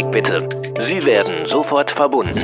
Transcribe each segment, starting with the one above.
Augenblick bitte. Sie werden sofort verbunden.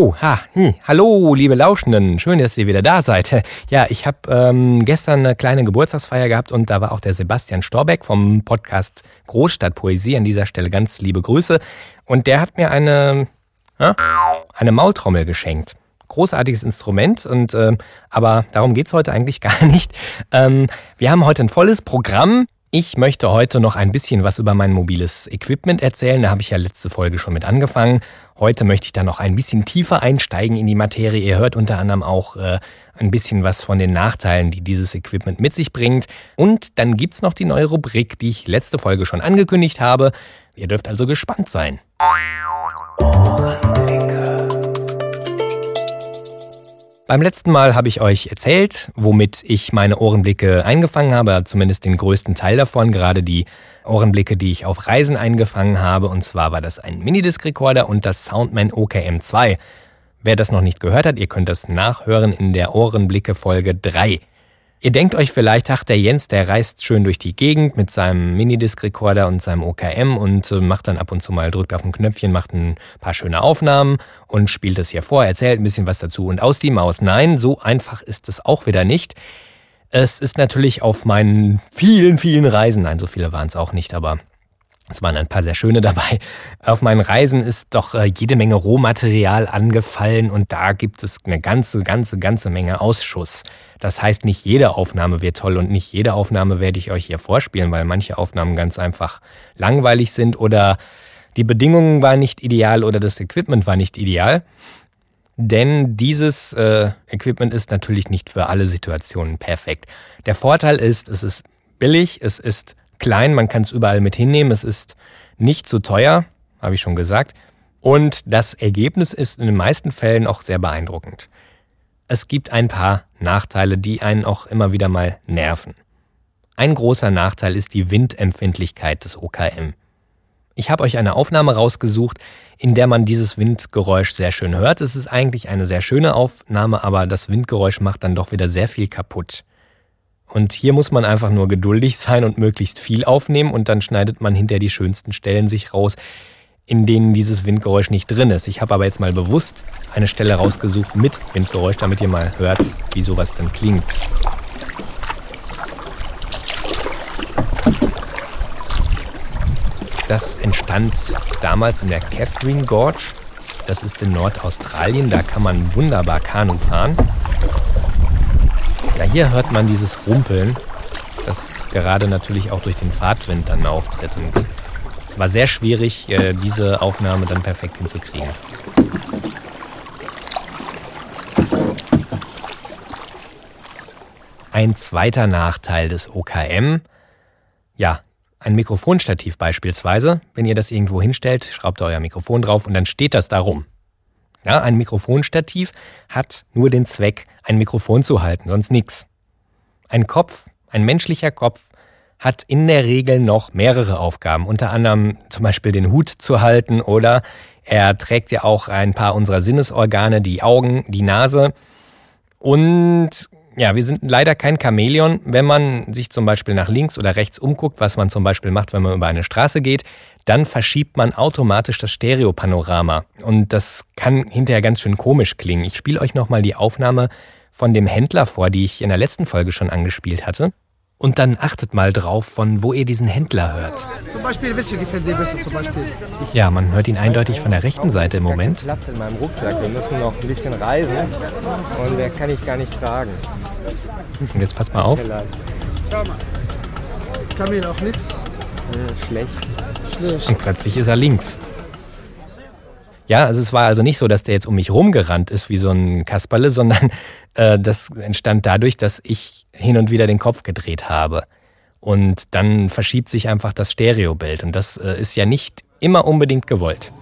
Oh, ha, hm, hallo, liebe Lauschenden, schön, dass ihr wieder da seid. Ja, ich habe ähm, gestern eine kleine Geburtstagsfeier gehabt und da war auch der Sebastian Storbeck vom Podcast Großstadtpoesie. An dieser Stelle ganz liebe Grüße. Und der hat mir eine, ja, eine Maultrommel geschenkt. Großartiges Instrument und äh, aber darum geht's heute eigentlich gar nicht. Ähm, wir haben heute ein volles Programm. Ich möchte heute noch ein bisschen was über mein mobiles Equipment erzählen. Da habe ich ja letzte Folge schon mit angefangen. Heute möchte ich da noch ein bisschen tiefer einsteigen in die Materie. Ihr hört unter anderem auch äh, ein bisschen was von den Nachteilen, die dieses Equipment mit sich bringt. Und dann gibt's noch die neue Rubrik, die ich letzte Folge schon angekündigt habe. Ihr dürft also gespannt sein. Beim letzten Mal habe ich euch erzählt, womit ich meine Ohrenblicke eingefangen habe, zumindest den größten Teil davon, gerade die Ohrenblicke, die ich auf Reisen eingefangen habe. Und zwar war das ein Minidisc-Recorder und das Soundman OKM2. Wer das noch nicht gehört hat, ihr könnt das nachhören in der Ohrenblicke Folge 3. Ihr denkt euch vielleicht, ach, der Jens, der reist schön durch die Gegend mit seinem Minidisc-Recorder und seinem OKM und äh, macht dann ab und zu mal, drückt auf ein Knöpfchen, macht ein paar schöne Aufnahmen und spielt es hier vor, erzählt ein bisschen was dazu und aus die Maus. Nein, so einfach ist es auch wieder nicht. Es ist natürlich auf meinen vielen, vielen Reisen, nein, so viele waren es auch nicht, aber es waren ein paar sehr schöne dabei. Auf meinen Reisen ist doch äh, jede Menge Rohmaterial angefallen und da gibt es eine ganze, ganze, ganze Menge Ausschuss. Das heißt, nicht jede Aufnahme wird toll und nicht jede Aufnahme werde ich euch hier vorspielen, weil manche Aufnahmen ganz einfach langweilig sind oder die Bedingungen waren nicht ideal oder das Equipment war nicht ideal. Denn dieses äh, Equipment ist natürlich nicht für alle Situationen perfekt. Der Vorteil ist, es ist billig, es ist klein, man kann es überall mit hinnehmen, es ist nicht zu teuer, habe ich schon gesagt. Und das Ergebnis ist in den meisten Fällen auch sehr beeindruckend. Es gibt ein paar Nachteile, die einen auch immer wieder mal nerven. Ein großer Nachteil ist die Windempfindlichkeit des OKM. Ich habe euch eine Aufnahme rausgesucht, in der man dieses Windgeräusch sehr schön hört. Es ist eigentlich eine sehr schöne Aufnahme, aber das Windgeräusch macht dann doch wieder sehr viel kaputt. Und hier muss man einfach nur geduldig sein und möglichst viel aufnehmen und dann schneidet man hinter die schönsten Stellen sich raus, in denen dieses Windgeräusch nicht drin ist. Ich habe aber jetzt mal bewusst eine Stelle rausgesucht mit Windgeräusch, damit ihr mal hört, wie sowas dann klingt. Das entstand damals in der Catherine Gorge. Das ist in Nordaustralien. Da kann man wunderbar Kanu fahren. Ja, hier hört man dieses Rumpeln, das gerade natürlich auch durch den Fahrtwind dann auftritt. Und es war sehr schwierig, äh, diese Aufnahme dann perfekt hinzukriegen. Ein zweiter Nachteil des OKM, ja, ein Mikrofonstativ beispielsweise. Wenn ihr das irgendwo hinstellt, schraubt ihr euer Mikrofon drauf und dann steht das da rum. Ja, ein Mikrofonstativ hat nur den Zweck, ein Mikrofon zu halten, sonst nichts. Ein Kopf, ein menschlicher Kopf, hat in der Regel noch mehrere Aufgaben, unter anderem zum Beispiel den Hut zu halten oder er trägt ja auch ein paar unserer Sinnesorgane, die Augen, die Nase. Und ja, wir sind leider kein Chamäleon. Wenn man sich zum Beispiel nach links oder rechts umguckt, was man zum Beispiel macht, wenn man über eine Straße geht, dann verschiebt man automatisch das Stereopanorama. Und das kann hinterher ganz schön komisch klingen. Ich spiele euch nochmal die Aufnahme von dem Händler vor, die ich in der letzten Folge schon angespielt hatte. Und dann achtet mal drauf, von wo ihr diesen Händler hört. Zum Beispiel, welche gefällt dir besser zum Beispiel? Ja, man hört ihn eindeutig von der rechten Seite im Moment. Platz in meinem Rucksack. Wir müssen noch ein bisschen reisen und der kann ich gar nicht tragen. Und jetzt passt mal auf. Schau mal. Kamel auch nichts. Schlecht. Schlecht. Und plötzlich ist er links. Ja, also es war also nicht so, dass der jetzt um mich rumgerannt ist wie so ein Kasperle, sondern äh, das entstand dadurch, dass ich hin und wieder den Kopf gedreht habe. Und dann verschiebt sich einfach das Stereobild. Und das äh, ist ja nicht immer unbedingt gewollt.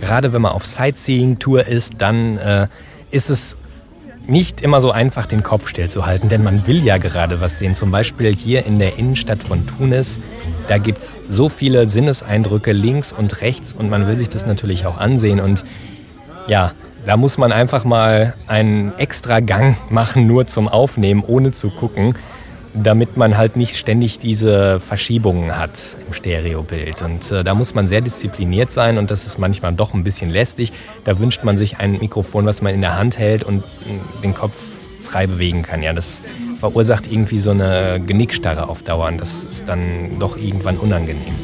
Gerade wenn man auf Sightseeing-Tour ist, dann äh, ist es nicht immer so einfach, den Kopf stillzuhalten, denn man will ja gerade was sehen. Zum Beispiel hier in der Innenstadt von Tunis. Da gibt es so viele Sinneseindrücke links und rechts und man will sich das natürlich auch ansehen. Und ja, da muss man einfach mal einen extra Gang machen, nur zum Aufnehmen, ohne zu gucken damit man halt nicht ständig diese Verschiebungen hat im Stereobild. Und äh, da muss man sehr diszipliniert sein und das ist manchmal doch ein bisschen lästig. Da wünscht man sich ein Mikrofon, was man in der Hand hält und äh, den Kopf frei bewegen kann. Ja, das verursacht irgendwie so eine Genickstarre auf Dauer und das ist dann doch irgendwann unangenehm.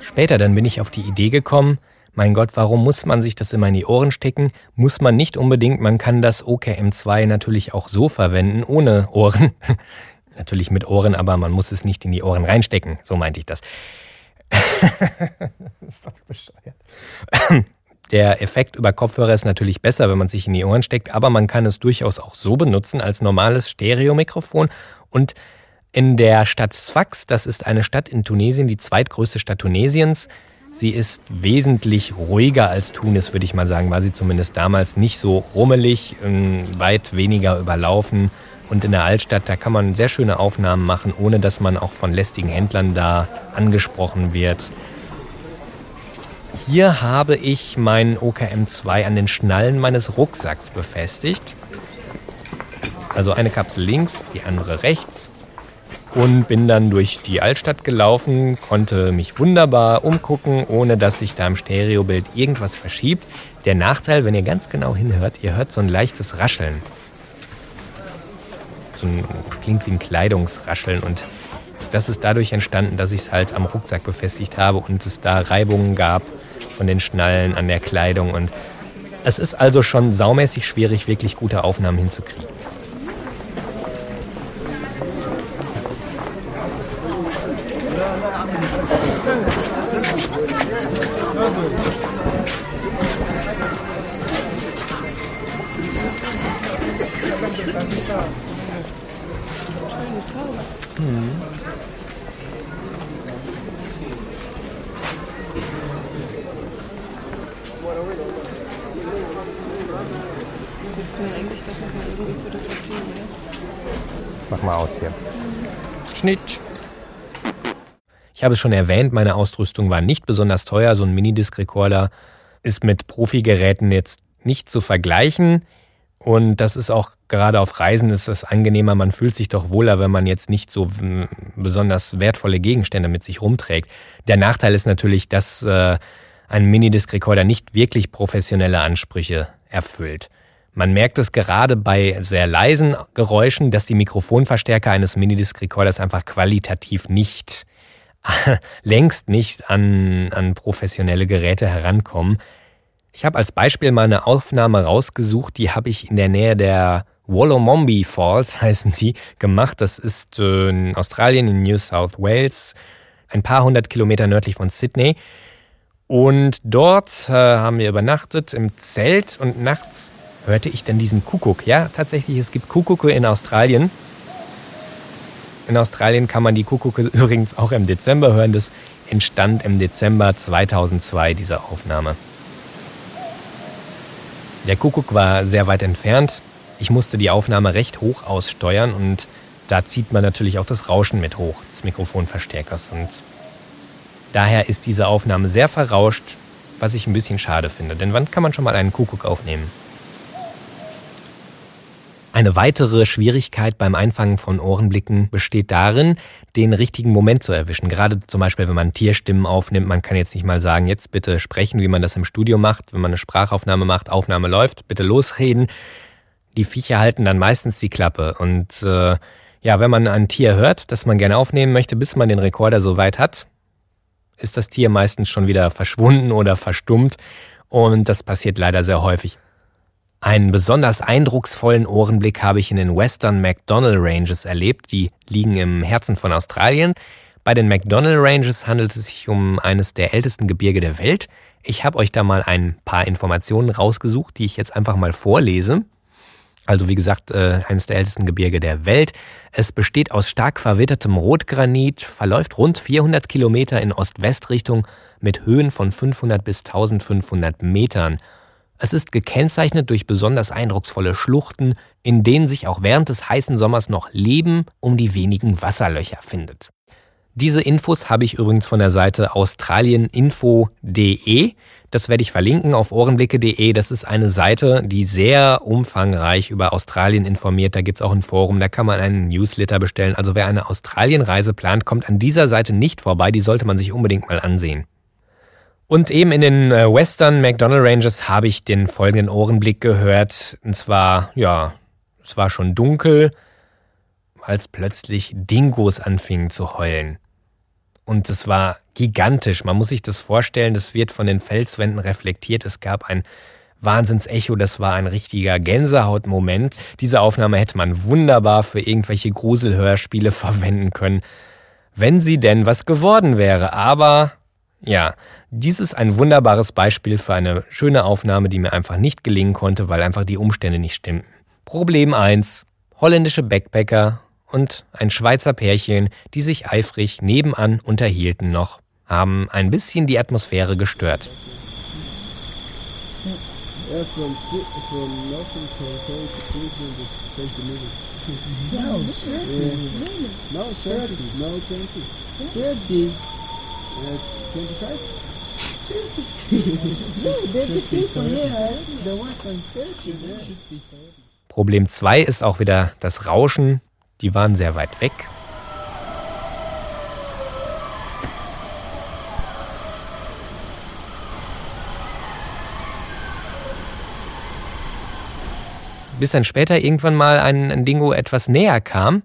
Später dann bin ich auf die Idee gekommen, mein Gott, warum muss man sich das immer in die Ohren stecken? Muss man nicht unbedingt, man kann das OKM2 natürlich auch so verwenden, ohne Ohren. natürlich mit Ohren, aber man muss es nicht in die Ohren reinstecken, so meinte ich das. ist doch bescheuert. Der Effekt über Kopfhörer ist natürlich besser, wenn man sich in die Ohren steckt, aber man kann es durchaus auch so benutzen als normales Stereomikrofon. Und in der Stadt Sfax, das ist eine Stadt in Tunesien, die zweitgrößte Stadt Tunesiens, Sie ist wesentlich ruhiger als Tunis, würde ich mal sagen, war sie zumindest damals nicht so rummelig, ähm, weit weniger überlaufen. Und in der Altstadt, da kann man sehr schöne Aufnahmen machen, ohne dass man auch von lästigen Händlern da angesprochen wird. Hier habe ich meinen OKM2 an den Schnallen meines Rucksacks befestigt. Also eine Kapsel links, die andere rechts. Und bin dann durch die Altstadt gelaufen, konnte mich wunderbar umgucken, ohne dass sich da im Stereobild irgendwas verschiebt. Der Nachteil, wenn ihr ganz genau hinhört, ihr hört so ein leichtes Rascheln. So ein, klingt wie ein Kleidungsrascheln und das ist dadurch entstanden, dass ich es halt am Rucksack befestigt habe und es da Reibungen gab von den Schnallen an der Kleidung. Und es ist also schon saumäßig schwierig, wirklich gute Aufnahmen hinzukriegen. Schnitt. Ich habe es schon erwähnt, meine Ausrüstung war nicht besonders teuer. So ein Minidisc-Recorder ist mit Profi-Geräten jetzt nicht zu vergleichen. Und das ist auch gerade auf Reisen ist das angenehmer. Man fühlt sich doch wohler, wenn man jetzt nicht so besonders wertvolle Gegenstände mit sich rumträgt. Der Nachteil ist natürlich, dass äh, ein Minidisc-Recorder nicht wirklich professionelle Ansprüche erfüllt. Man merkt es gerade bei sehr leisen Geräuschen, dass die Mikrofonverstärker eines Minidisc-Recorders einfach qualitativ nicht, längst nicht an, an professionelle Geräte herankommen. Ich habe als Beispiel mal eine Aufnahme rausgesucht, die habe ich in der Nähe der Wollomombi Falls, heißen die, gemacht. Das ist äh, in Australien, in New South Wales, ein paar hundert Kilometer nördlich von Sydney. Und dort äh, haben wir übernachtet im Zelt und nachts hörte ich dann diesen Kuckuck. Ja, tatsächlich, es gibt Kuckucke in Australien. In Australien kann man die Kuckucke übrigens auch im Dezember hören. Das entstand im Dezember 2002, diese Aufnahme. Der Kuckuck war sehr weit entfernt. Ich musste die Aufnahme recht hoch aussteuern und da zieht man natürlich auch das Rauschen mit hoch des Mikrofonverstärkers. Und daher ist diese Aufnahme sehr verrauscht, was ich ein bisschen schade finde. Denn wann kann man schon mal einen Kuckuck aufnehmen? Eine weitere Schwierigkeit beim Einfangen von Ohrenblicken besteht darin, den richtigen Moment zu erwischen. Gerade zum Beispiel, wenn man Tierstimmen aufnimmt, man kann jetzt nicht mal sagen, jetzt bitte sprechen, wie man das im Studio macht. Wenn man eine Sprachaufnahme macht, Aufnahme läuft, bitte losreden. Die Viecher halten dann meistens die Klappe. Und äh, ja, wenn man ein Tier hört, das man gerne aufnehmen möchte, bis man den Rekorder so weit hat, ist das Tier meistens schon wieder verschwunden oder verstummt. Und das passiert leider sehr häufig. Einen besonders eindrucksvollen Ohrenblick habe ich in den Western McDonnell Ranges erlebt. Die liegen im Herzen von Australien. Bei den McDonnell Ranges handelt es sich um eines der ältesten Gebirge der Welt. Ich habe euch da mal ein paar Informationen rausgesucht, die ich jetzt einfach mal vorlese. Also wie gesagt, äh, eines der ältesten Gebirge der Welt. Es besteht aus stark verwittertem Rotgranit, verläuft rund 400 Kilometer in Ost-West-Richtung mit Höhen von 500 bis 1500 Metern. Es ist gekennzeichnet durch besonders eindrucksvolle Schluchten, in denen sich auch während des heißen Sommers noch Leben um die wenigen Wasserlöcher findet. Diese Infos habe ich übrigens von der Seite australieninfo.de. Das werde ich verlinken auf ohrenblicke.de. Das ist eine Seite, die sehr umfangreich über Australien informiert. Da gibt es auch ein Forum, da kann man einen Newsletter bestellen. Also wer eine Australienreise plant, kommt an dieser Seite nicht vorbei. Die sollte man sich unbedingt mal ansehen. Und eben in den äh, Western McDonald Ranges habe ich den folgenden Ohrenblick gehört. Und zwar, ja, es war schon dunkel, als plötzlich Dingos anfingen zu heulen. Und es war gigantisch. Man muss sich das vorstellen, das wird von den Felswänden reflektiert. Es gab ein Wahnsinnsecho, das war ein richtiger Gänsehautmoment. Diese Aufnahme hätte man wunderbar für irgendwelche Gruselhörspiele verwenden können, wenn sie denn was geworden wäre. Aber ja, dies ist ein wunderbares Beispiel für eine schöne Aufnahme, die mir einfach nicht gelingen konnte, weil einfach die Umstände nicht stimmten. Problem 1. Holländische Backpacker und ein Schweizer Pärchen, die sich eifrig nebenan unterhielten noch, haben ein bisschen die Atmosphäre gestört. Yeah, from, from Northern Territory to Queensland is 20 minutes. No, Yeah. No, 30. No, 20. 30. Uh, 25? Problem 2 ist auch wieder das Rauschen. Die waren sehr weit weg. Bis dann später irgendwann mal ein, Dingo etwas näher kam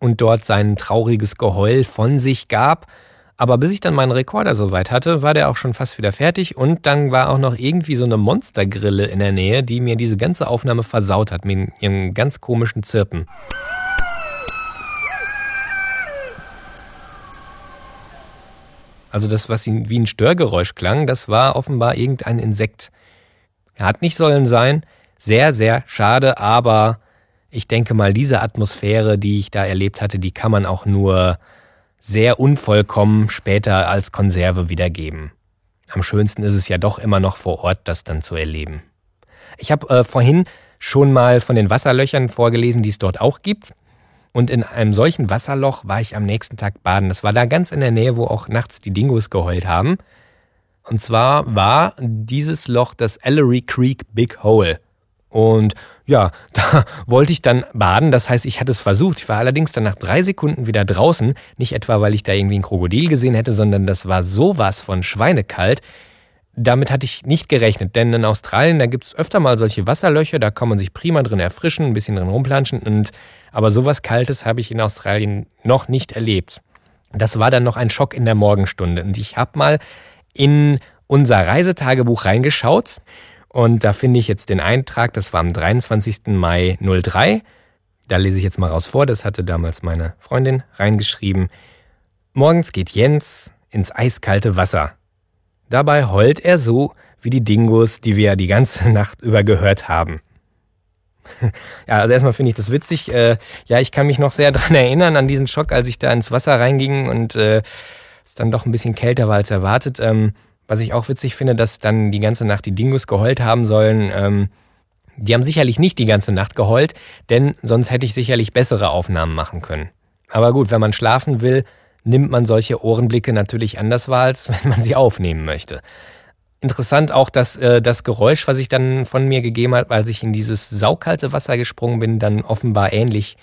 und dort sein trauriges Geheul von sich gab. Aber bis ich dann meinen Rekorder soweit hatte, war der auch schon fast wieder fertig und dann war auch noch irgendwie so eine Monstergrille in der Nähe, die mir diese ganze Aufnahme versaut hat mit ihrem ganz komischen Zirpen. Also das, was wie ein Störgeräusch klang, das war offenbar irgendein Insekt. Hat nicht sollen sein. Sehr, sehr schade, aber ich denke mal, diese Atmosphäre, die ich da erlebt hatte, die kann man auch nur sehr unvollkommen später als Konserve wiedergeben. Am schönsten ist es ja doch immer noch vor Ort, das dann zu erleben. Ich habe äh, vorhin schon mal von den Wasserlöchern vorgelesen, die es dort auch gibt. Und in einem solchen Wasserloch war ich am nächsten Tag baden. Das war da ganz in der Nähe, wo auch nachts die Dingos geheult haben. Und zwar war dieses Loch das Ellery Creek Big Hole. Und ja, da wollte ich dann baden. Das heißt, ich hatte es versucht. Ich war allerdings dann nach drei Sekunden wieder draußen. Nicht etwa, weil ich da irgendwie ein Krokodil gesehen hätte, sondern das war sowas von schweinekalt. Damit hatte ich nicht gerechnet, denn in Australien, da gibt es öfter mal solche Wasserlöcher, da kann man sich prima drin erfrischen, ein bisschen drin rumplanschen und aber sowas Kaltes habe ich in Australien noch nicht erlebt. Das war dann noch ein Schock in der Morgenstunde und ich habe mal in unser Reisetagebuch reingeschaut und da finde ich jetzt den Eintrag, das war am 23. Mai 03. Da lese ich jetzt mal raus vor, das hatte damals meine Freundin reingeschrieben. Morgens geht Jens ins eiskalte Wasser. Dabei heult er so wie die Dingos, die wir die ganze Nacht über gehört haben. Ja, also erstmal finde ich das witzig. Äh, ja, ich kann mich noch sehr daran erinnern, an diesen Schock, als ich da ins Wasser reinging und äh, es dann doch ein bisschen kälter war als erwartet. Ähm, was ich auch witzig finde, dass dann die ganze Nacht die Dingos geheult haben sollen. Ähm, die haben sicherlich nicht die ganze Nacht geheult, denn sonst hätte ich sicherlich bessere Aufnahmen machen können. Aber gut, wenn man schlafen will, nimmt man solche Ohrenblicke natürlich anders wahr, als wenn man sie aufnehmen möchte. Interessant auch, dass äh, das Geräusch, was ich dann von mir gegeben hat, als ich in dieses saukalte Wasser gesprungen bin, dann offenbar ähnlich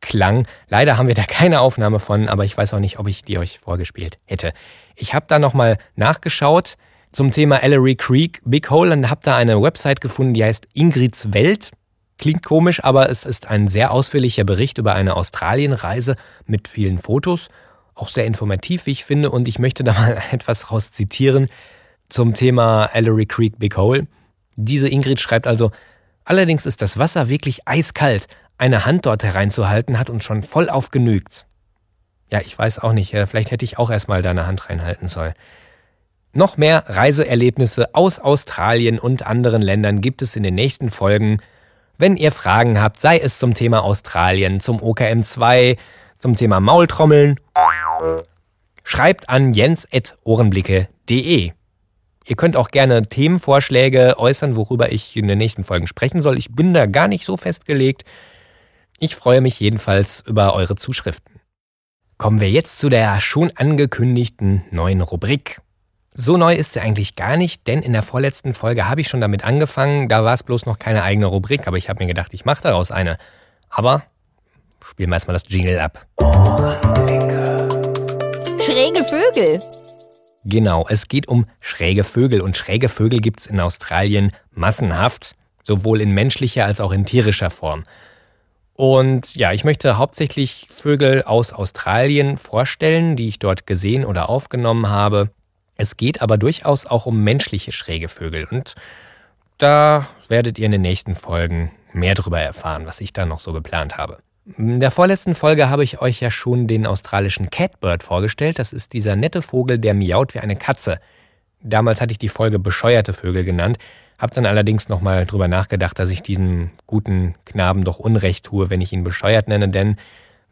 klang. Leider haben wir da keine Aufnahme von, aber ich weiß auch nicht, ob ich die euch vorgespielt hätte. Ich habe da nochmal nachgeschaut zum Thema Ellery Creek Big Hole und habe da eine Website gefunden, die heißt Ingrids Welt. Klingt komisch, aber es ist ein sehr ausführlicher Bericht über eine Australienreise mit vielen Fotos auch sehr informativ, wie ich finde. Und ich möchte da mal etwas raus zitieren zum Thema Ellery Creek Big Hole. Diese Ingrid schreibt also, Allerdings ist das Wasser wirklich eiskalt. Eine Hand dort hereinzuhalten hat uns schon voll aufgenügt. Ja, ich weiß auch nicht, äh, vielleicht hätte ich auch erstmal da eine Hand reinhalten sollen. Noch mehr Reiseerlebnisse aus Australien und anderen Ländern gibt es in den nächsten Folgen. Wenn ihr Fragen habt, sei es zum Thema Australien, zum OKM2, zum Thema Maultrommeln, schreibt an jens.ohrenblicke.de. Ihr könnt auch gerne Themenvorschläge äußern, worüber ich in den nächsten Folgen sprechen soll. Ich bin da gar nicht so festgelegt. Ich freue mich jedenfalls über eure Zuschriften. Kommen wir jetzt zu der schon angekündigten neuen Rubrik. So neu ist sie eigentlich gar nicht, denn in der vorletzten Folge habe ich schon damit angefangen. Da war es bloß noch keine eigene Rubrik, aber ich habe mir gedacht, ich mache daraus eine. Aber spielen wir erstmal das Jingle ab. Schräge Vögel. Genau, es geht um schräge Vögel und schräge Vögel gibt es in Australien massenhaft, sowohl in menschlicher als auch in tierischer Form. Und ja, ich möchte hauptsächlich Vögel aus Australien vorstellen, die ich dort gesehen oder aufgenommen habe. Es geht aber durchaus auch um menschliche schräge Vögel und da werdet ihr in den nächsten Folgen mehr darüber erfahren, was ich da noch so geplant habe. In der vorletzten Folge habe ich euch ja schon den australischen Catbird vorgestellt. Das ist dieser nette Vogel, der miaut wie eine Katze. Damals hatte ich die Folge bescheuerte Vögel genannt, habe dann allerdings nochmal drüber nachgedacht, dass ich diesem guten Knaben doch Unrecht tue, wenn ich ihn bescheuert nenne, denn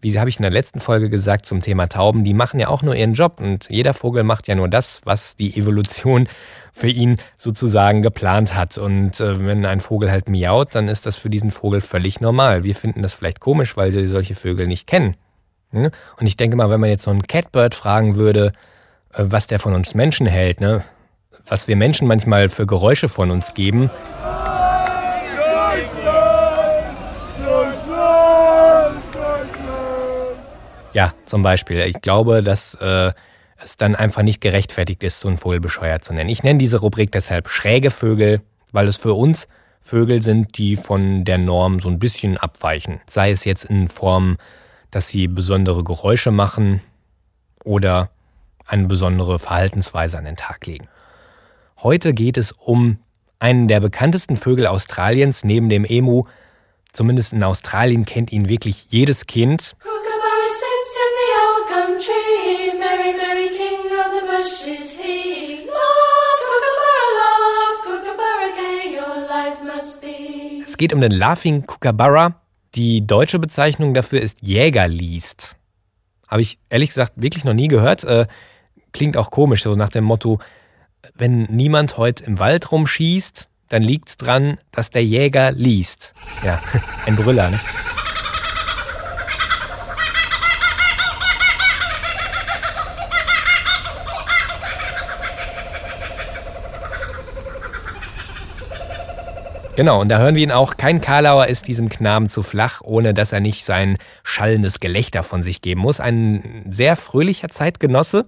wie habe ich in der letzten Folge gesagt zum Thema Tauben, die machen ja auch nur ihren Job und jeder Vogel macht ja nur das, was die Evolution für ihn sozusagen geplant hat. Und äh, wenn ein Vogel halt miaut, dann ist das für diesen Vogel völlig normal. Wir finden das vielleicht komisch, weil wir solche Vögel nicht kennen. Ne? Und ich denke mal, wenn man jetzt so einen Catbird fragen würde, äh, was der von uns Menschen hält, ne? Was wir Menschen manchmal für Geräusche von uns geben, Ja, zum Beispiel. Ich glaube, dass äh, es dann einfach nicht gerechtfertigt ist, so einen Vogel bescheuert zu nennen. Ich nenne diese Rubrik deshalb schräge Vögel, weil es für uns Vögel sind, die von der Norm so ein bisschen abweichen. Sei es jetzt in Form, dass sie besondere Geräusche machen oder eine besondere Verhaltensweise an den Tag legen. Heute geht es um einen der bekanntesten Vögel Australiens neben dem Emu. Zumindest in Australien kennt ihn wirklich jedes Kind. Es geht um den Laughing Kookaburra. Die deutsche Bezeichnung dafür ist Jägerliest. Habe ich ehrlich gesagt wirklich noch nie gehört. Äh, klingt auch komisch, so nach dem Motto, wenn niemand heute im Wald rumschießt, dann liegt's dran, dass der Jäger liest. Ja, ein Brüller, ne? Genau, und da hören wir ihn auch. Kein Karlauer ist diesem Knaben zu flach, ohne dass er nicht sein schallendes Gelächter von sich geben muss. Ein sehr fröhlicher Zeitgenosse.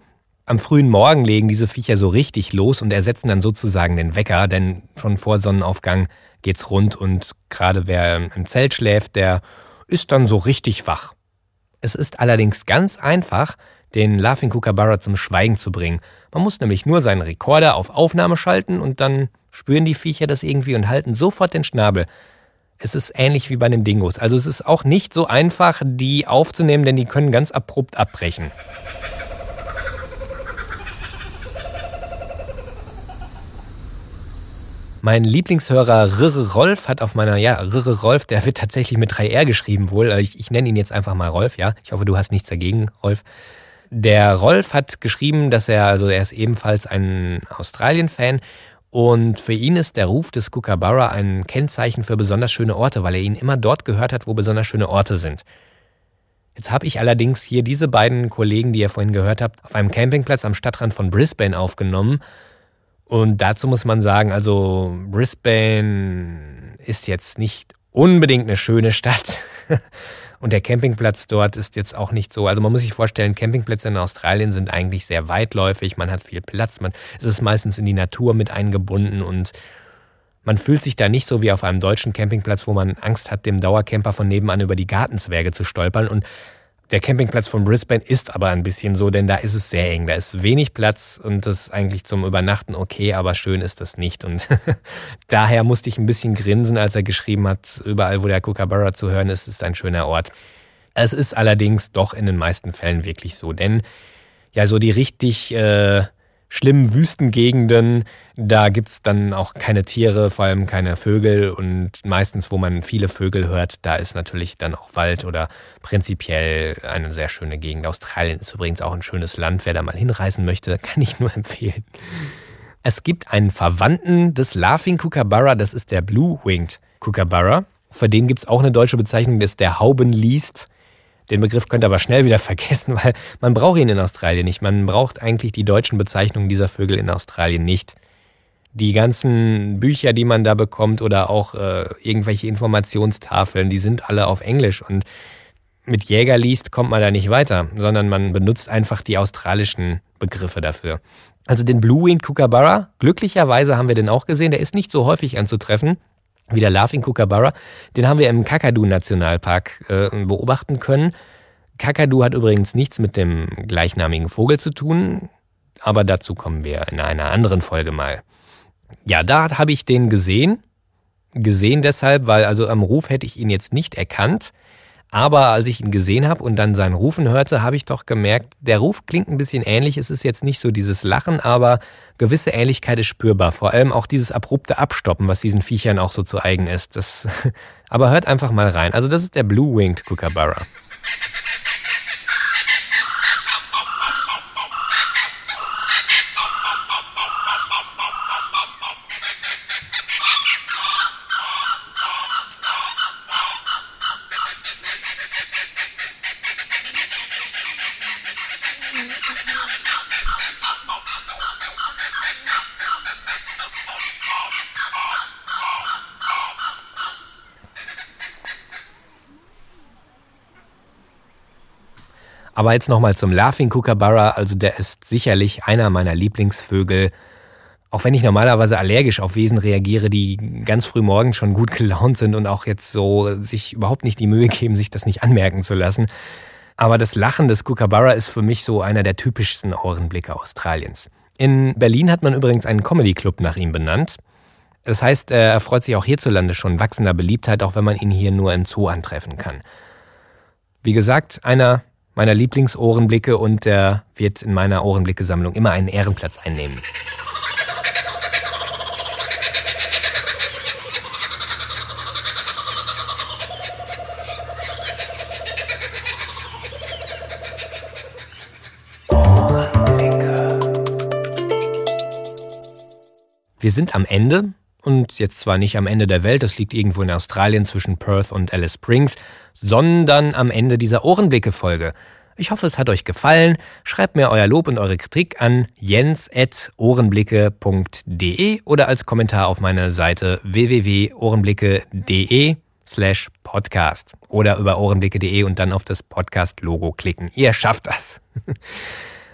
Am frühen Morgen legen diese Viecher so richtig los und ersetzen dann sozusagen den Wecker, denn schon vor Sonnenaufgang geht's rund und gerade wer im Zelt schläft, der ist dann so richtig wach. Es ist allerdings ganz einfach, den Laughing Kookaburra zum Schweigen zu bringen. Man muss nämlich nur seinen Rekorder auf Aufnahme schalten und dann spüren die Viecher das irgendwie und halten sofort den Schnabel. Es ist ähnlich wie bei den Dingos. Also es ist auch nicht so einfach, die aufzunehmen, denn die können ganz abrupt abbrechen. Mein Lieblingshörer Rirre Rolf hat auf meiner, ja, Rirre Rolf, der wird tatsächlich mit 3R geschrieben wohl. Ich, ich nenne ihn jetzt einfach mal Rolf, ja. Ich hoffe, du hast nichts dagegen, Rolf. Der Rolf hat geschrieben, dass er, also er ist ebenfalls ein Australien-Fan und für ihn ist der Ruf des Kookaburra ein Kennzeichen für besonders schöne Orte, weil er ihn immer dort gehört hat, wo besonders schöne Orte sind. Jetzt habe ich allerdings hier diese beiden Kollegen, die ihr vorhin gehört habt, auf einem Campingplatz am Stadtrand von Brisbane aufgenommen und dazu muss man sagen, also Brisbane ist jetzt nicht unbedingt eine schöne Stadt. Und der Campingplatz dort ist jetzt auch nicht so. Also man muss sich vorstellen, Campingplätze in Australien sind eigentlich sehr weitläufig. Man hat viel Platz. Man, es ist meistens in die Natur mit eingebunden und man fühlt sich da nicht so wie auf einem deutschen Campingplatz, wo man Angst hat, dem Dauercamper von nebenan über die Gartenzwerge zu stolpern. Und Der Campingplatz von Brisbane ist aber ein bisschen so, denn da ist es sehr eng. Da ist wenig Platz und das ist eigentlich zum Übernachten okay, aber schön ist das nicht. Und daher musste ich ein bisschen grinsen, als er geschrieben hat, überall, wo der Kookaburra zu hören ist, ist ein schöner Ort. Es ist allerdings doch in den meisten Fällen wirklich so, denn ja, so die richtig äh, schlimmen Wüstengegenden, da gibt's dann auch keine Tiere, vor allem keine Vögel und meistens, wo man viele Vögel hört, da ist natürlich dann auch Wald oder prinzipiell eine sehr schöne Gegend. Australien ist übrigens auch ein schönes Land. Wer da mal hinreisen möchte, kann ich nur empfehlen. Es gibt einen Verwandten des Laughing Kookaburra, das ist der Blue-Winged Kookaburra. Für den gibt's auch eine deutsche Bezeichnung, das ist der Haubenliest. Den Begriff könnt ihr aber schnell wieder vergessen, weil man braucht ihn in Australien nicht. Man braucht eigentlich die deutschen Bezeichnungen dieser Vögel in Australien nicht. Die ganzen Bücher, die man da bekommt oder auch äh, irgendwelche Informationstafeln, die sind alle auf Englisch und mit Jäger liest kommt man da nicht weiter, sondern man benutzt einfach die australischen Begriffe dafür. Also den Blue-Winged Kookaburra, glücklicherweise haben wir den auch gesehen, der ist nicht so häufig anzutreffen wie der Laughing Kookaburra. Den haben wir im Kakadu-Nationalpark äh, beobachten können. Kakadu hat übrigens nichts mit dem gleichnamigen Vogel zu tun, aber dazu kommen wir in einer anderen Folge mal. Ja, da habe ich den gesehen. Gesehen deshalb, weil also am Ruf hätte ich ihn jetzt nicht erkannt. Aber als ich ihn gesehen habe und dann sein Rufen hörte, habe ich doch gemerkt, der Ruf klingt ein bisschen ähnlich. Es ist jetzt nicht so dieses Lachen, aber gewisse Ähnlichkeit ist spürbar. Vor allem auch dieses abrupte Abstoppen, was diesen Viechern auch so zu eigen ist. Das, aber hört einfach mal rein. Also das ist der Blue-Winged Kookaburra. Aber jetzt nochmal zum Laughing Kookaburra. Also der ist sicherlich einer meiner Lieblingsvögel. Auch wenn ich normalerweise allergisch auf Wesen reagiere, die ganz früh morgens schon gut gelaunt sind und auch jetzt so sich überhaupt nicht die Mühe geben, sich das nicht anmerken zu lassen. Aber das Lachen des Kookaburra ist für mich so einer der typischsten Ohrenblicke Australiens. In Berlin hat man übrigens einen Comedy-Club nach ihm benannt. Das heißt, er freut sich auch hierzulande schon wachsender Beliebtheit, auch wenn man ihn hier nur im Zoo antreffen kann. Wie gesagt, einer meiner Lieblingsohrenblicke und der wird in meiner Ohrenblicke-Sammlung immer einen Ehrenplatz einnehmen. Wir sind am Ende und jetzt zwar nicht am Ende der Welt, das liegt irgendwo in Australien zwischen Perth und Alice Springs, sondern am Ende dieser Ohrenblicke-Folge. Ich hoffe, es hat euch gefallen. Schreibt mir euer Lob und eure Kritik an jens.ohrenblicke.de oder als Kommentar auf meiner Seite www.ohrenblicke.de slash podcast oder über ohrenblicke.de und dann auf das Podcast-Logo klicken. Ihr schafft das.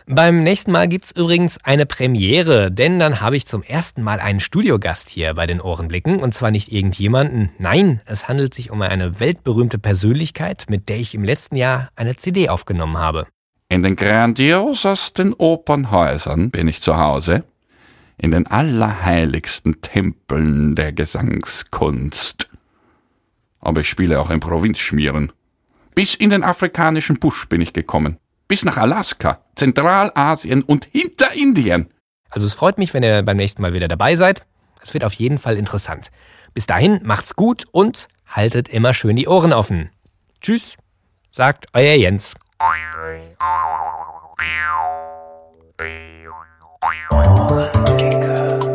Beim nächsten Mal gibt's übrigens eine Premiere, denn dann habe ich zum ersten Mal einen Studiogast hier bei den Ohrenblicken. Und zwar nicht irgendjemanden, nein, es handelt sich um eine weltberühmte Persönlichkeit, mit der ich im letzten Jahr eine CD aufgenommen habe. In den grandiosesten Opernhäusern bin ich zu Hause, in den allerheiligsten Tempeln der Gesangskunst. Aber ich spiele auch in Provinzschmieren. Bis in den afrikanischen Busch bin ich gekommen bis nach Alaska, Zentralasien und hinter Indien. Also es freut mich, wenn ihr beim nächsten Mal wieder dabei seid. Es wird auf jeden Fall interessant. Bis dahin macht's gut und haltet immer schön die Ohren offen. Tschüss, sagt euer Jens. Ohrenblicke.